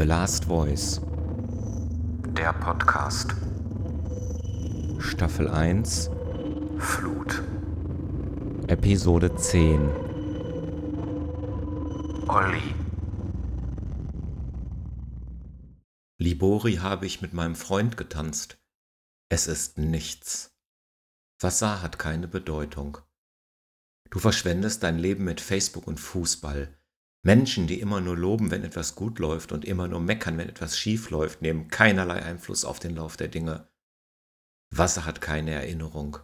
The Last Voice Der Podcast Staffel 1 Flut Episode 10 Olli Libori habe ich mit meinem Freund getanzt. Es ist nichts. Wasser hat keine Bedeutung. Du verschwendest dein Leben mit Facebook und Fußball. Menschen, die immer nur loben, wenn etwas gut läuft und immer nur meckern, wenn etwas schief läuft, nehmen keinerlei Einfluss auf den Lauf der Dinge. Wasser hat keine Erinnerung.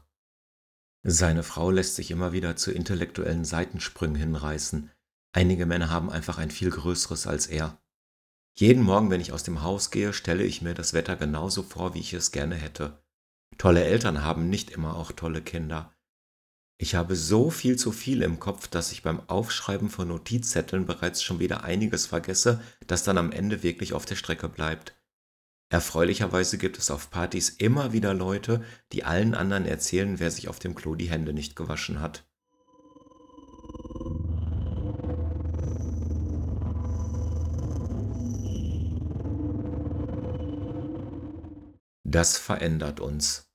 Seine Frau lässt sich immer wieder zu intellektuellen Seitensprüngen hinreißen. Einige Männer haben einfach ein viel größeres als er. Jeden Morgen, wenn ich aus dem Haus gehe, stelle ich mir das Wetter genauso vor, wie ich es gerne hätte. Tolle Eltern haben nicht immer auch tolle Kinder. Ich habe so viel zu viel im Kopf, dass ich beim Aufschreiben von Notizzetteln bereits schon wieder einiges vergesse, das dann am Ende wirklich auf der Strecke bleibt. Erfreulicherweise gibt es auf Partys immer wieder Leute, die allen anderen erzählen, wer sich auf dem Klo die Hände nicht gewaschen hat. Das verändert uns.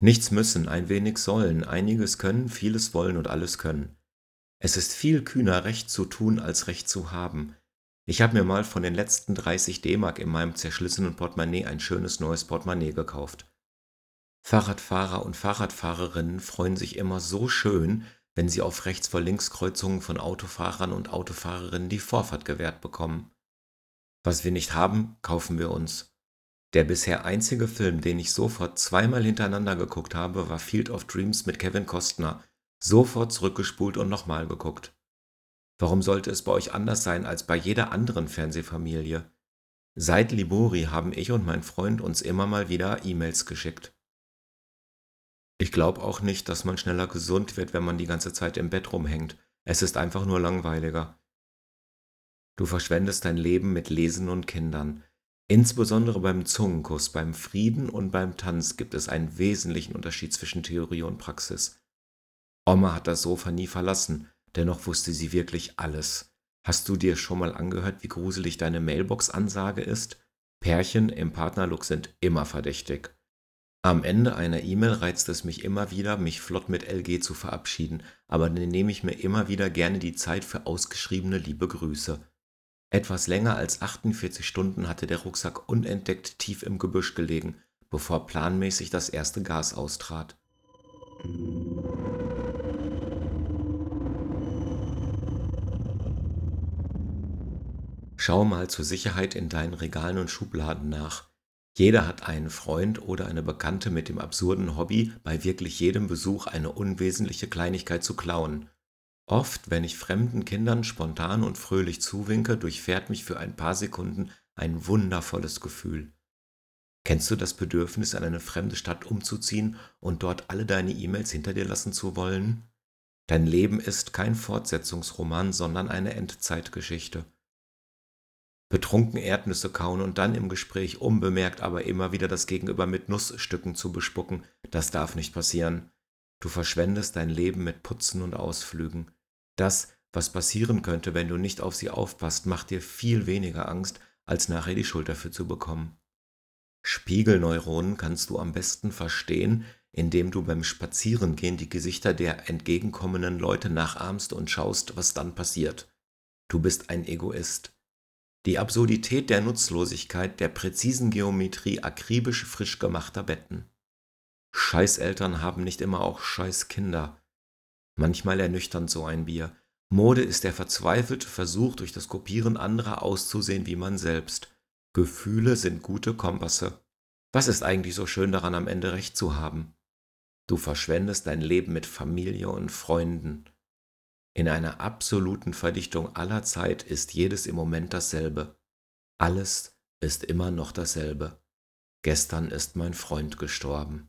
Nichts müssen, ein wenig sollen, einiges können, vieles wollen und alles können. Es ist viel kühner, Recht zu tun, als Recht zu haben. Ich habe mir mal von den letzten 30 D-Mark in meinem zerschlissenen Portemonnaie ein schönes neues Portemonnaie gekauft. Fahrradfahrer und Fahrradfahrerinnen freuen sich immer so schön, wenn sie auf Rechts- vor Linkskreuzungen von Autofahrern und Autofahrerinnen die Vorfahrt gewährt bekommen. Was wir nicht haben, kaufen wir uns. Der bisher einzige Film, den ich sofort zweimal hintereinander geguckt habe, war Field of Dreams mit Kevin Costner. Sofort zurückgespult und nochmal geguckt. Warum sollte es bei euch anders sein als bei jeder anderen Fernsehfamilie? Seit Libori haben ich und mein Freund uns immer mal wieder E-Mails geschickt. Ich glaube auch nicht, dass man schneller gesund wird, wenn man die ganze Zeit im Bett rumhängt. Es ist einfach nur langweiliger. Du verschwendest dein Leben mit Lesen und Kindern. Insbesondere beim Zungenkuss, beim Frieden und beim Tanz gibt es einen wesentlichen Unterschied zwischen Theorie und Praxis. Oma hat das Sofa nie verlassen, dennoch wusste sie wirklich alles. Hast du dir schon mal angehört, wie gruselig deine Mailbox-Ansage ist? Pärchen im Partnerlook sind immer verdächtig. Am Ende einer E-Mail reizt es mich immer wieder, mich flott mit LG zu verabschieden, aber dann nehme ich mir immer wieder gerne die Zeit für ausgeschriebene liebe Grüße. Etwas länger als 48 Stunden hatte der Rucksack unentdeckt tief im Gebüsch gelegen, bevor planmäßig das erste Gas austrat. Schau mal zur Sicherheit in deinen Regalen und Schubladen nach. Jeder hat einen Freund oder eine Bekannte mit dem absurden Hobby, bei wirklich jedem Besuch eine unwesentliche Kleinigkeit zu klauen. Oft, wenn ich fremden Kindern spontan und fröhlich zuwinke, durchfährt mich für ein paar Sekunden ein wundervolles Gefühl. Kennst du das Bedürfnis, an eine fremde Stadt umzuziehen und dort alle deine E-Mails hinter dir lassen zu wollen? Dein Leben ist kein Fortsetzungsroman, sondern eine Endzeitgeschichte. Betrunken Erdnüsse kauen und dann im Gespräch unbemerkt aber immer wieder das Gegenüber mit Nussstücken zu bespucken, das darf nicht passieren. Du verschwendest dein Leben mit Putzen und Ausflügen. Das, was passieren könnte, wenn du nicht auf sie aufpasst, macht dir viel weniger Angst, als nachher die Schuld dafür zu bekommen. Spiegelneuronen kannst du am besten verstehen, indem du beim Spazierengehen die Gesichter der entgegenkommenden Leute nachahmst und schaust, was dann passiert. Du bist ein Egoist. Die Absurdität der Nutzlosigkeit der präzisen Geometrie akribisch frisch gemachter Betten. Scheißeltern haben nicht immer auch Scheißkinder. Manchmal ernüchternd so ein Bier. Mode ist der verzweifelte Versuch, durch das Kopieren anderer auszusehen wie man selbst. Gefühle sind gute Kompasse. Was ist eigentlich so schön daran, am Ende recht zu haben? Du verschwendest dein Leben mit Familie und Freunden. In einer absoluten Verdichtung aller Zeit ist jedes im Moment dasselbe. Alles ist immer noch dasselbe. Gestern ist mein Freund gestorben.